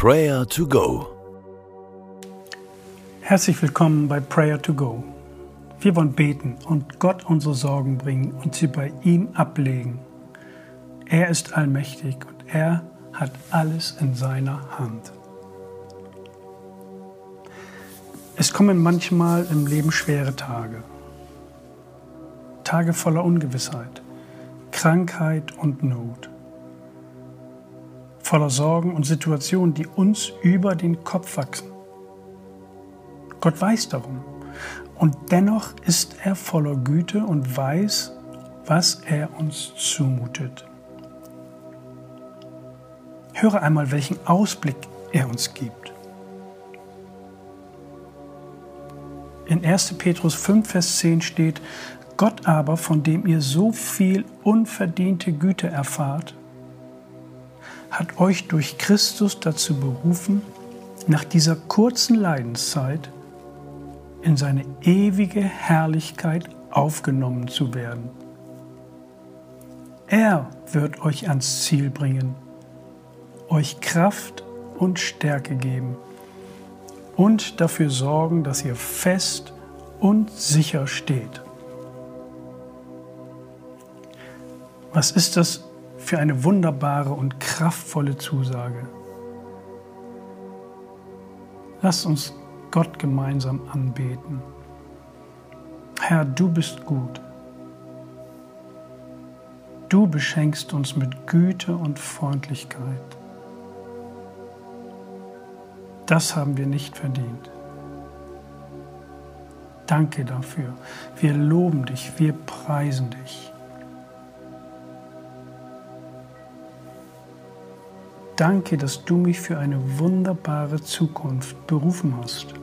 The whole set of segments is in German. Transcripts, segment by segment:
Prayer to Go. Herzlich willkommen bei Prayer to Go. Wir wollen beten und Gott unsere Sorgen bringen und sie bei ihm ablegen. Er ist allmächtig und er hat alles in seiner Hand. Es kommen manchmal im Leben schwere Tage. Tage voller Ungewissheit, Krankheit und Not. Voller Sorgen und Situationen, die uns über den Kopf wachsen. Gott weiß darum. Und dennoch ist er voller Güte und weiß, was er uns zumutet. Höre einmal, welchen Ausblick er uns gibt. In 1. Petrus 5, Vers 10 steht, Gott aber, von dem ihr so viel unverdiente Güte erfahrt, hat euch durch Christus dazu berufen, nach dieser kurzen Leidenszeit in seine ewige Herrlichkeit aufgenommen zu werden. Er wird euch ans Ziel bringen, euch Kraft und Stärke geben und dafür sorgen, dass ihr fest und sicher steht. Was ist das für eine wunderbare und kraftvolle Zusage? Lasst uns Gott gemeinsam anbeten. Herr, du bist gut. Du beschenkst uns mit Güte und Freundlichkeit. Das haben wir nicht verdient. Danke dafür. Wir loben dich, wir preisen dich. Danke, dass du mich für eine wunderbare Zukunft berufen hast.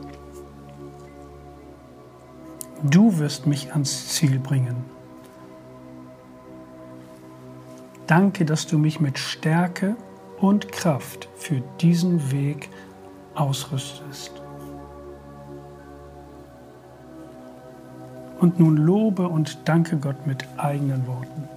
Du wirst mich ans Ziel bringen. Danke, dass du mich mit Stärke und Kraft für diesen Weg ausrüstest. Und nun lobe und danke Gott mit eigenen Worten.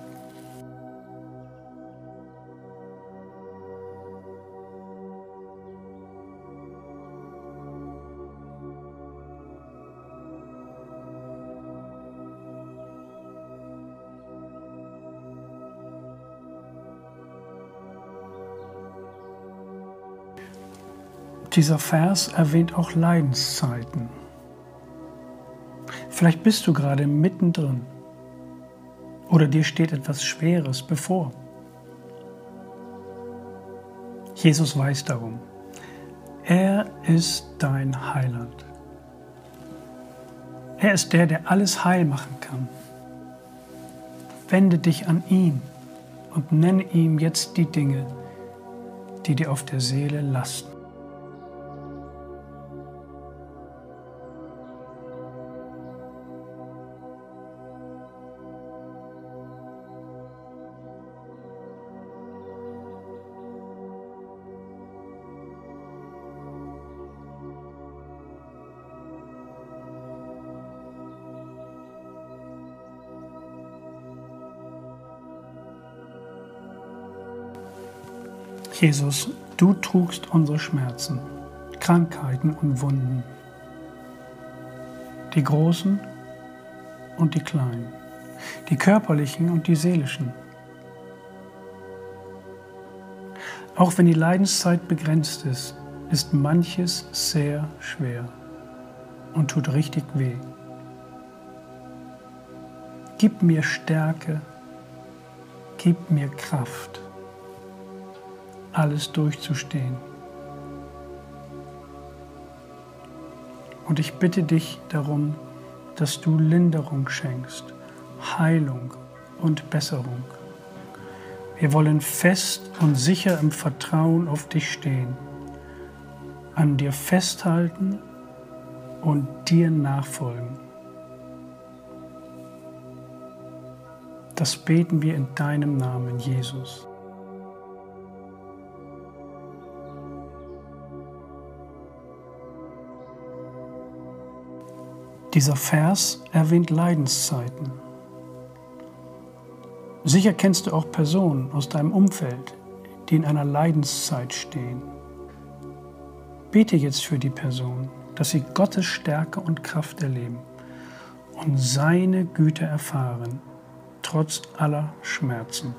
Dieser Vers erwähnt auch Leidenszeiten. Vielleicht bist du gerade mittendrin oder dir steht etwas Schweres bevor. Jesus weiß darum. Er ist dein Heiland. Er ist der, der alles heil machen kann. Wende dich an ihn und nenne ihm jetzt die Dinge, die dir auf der Seele lasten. Jesus, du trugst unsere Schmerzen, Krankheiten und Wunden, die großen und die kleinen, die körperlichen und die seelischen. Auch wenn die Leidenszeit begrenzt ist, ist manches sehr schwer und tut richtig weh. Gib mir Stärke, gib mir Kraft alles durchzustehen. Und ich bitte dich darum, dass du Linderung schenkst, Heilung und Besserung. Wir wollen fest und sicher im Vertrauen auf dich stehen, an dir festhalten und dir nachfolgen. Das beten wir in deinem Namen, Jesus. Dieser Vers erwähnt Leidenszeiten. Sicher kennst du auch Personen aus deinem Umfeld, die in einer Leidenszeit stehen. bete jetzt für die Person, dass sie Gottes Stärke und Kraft erleben und seine Güte erfahren, trotz aller Schmerzen.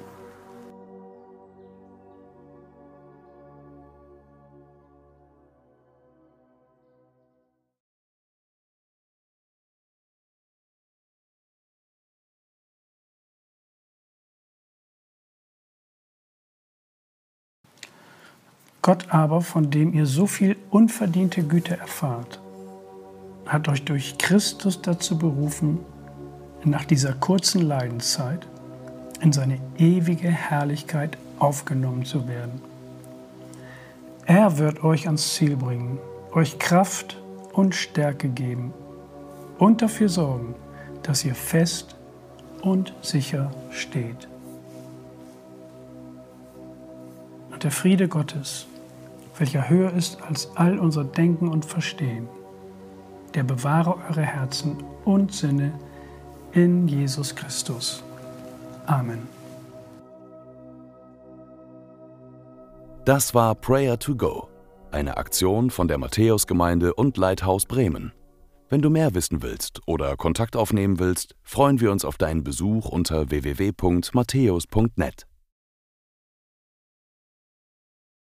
Gott aber, von dem ihr so viel unverdiente Güte erfahrt, hat euch durch Christus dazu berufen, nach dieser kurzen Leidenszeit in seine ewige Herrlichkeit aufgenommen zu werden. Er wird euch ans Ziel bringen, euch Kraft und Stärke geben und dafür sorgen, dass ihr fest und sicher steht. Und der Friede Gottes, welcher höher ist als all unser Denken und Verstehen, der bewahre eure Herzen und Sinne in Jesus Christus. Amen. Das war Prayer to Go, eine Aktion von der Matthäusgemeinde und Leithaus Bremen. Wenn du mehr wissen willst oder Kontakt aufnehmen willst, freuen wir uns auf deinen Besuch unter www.matthäus.net.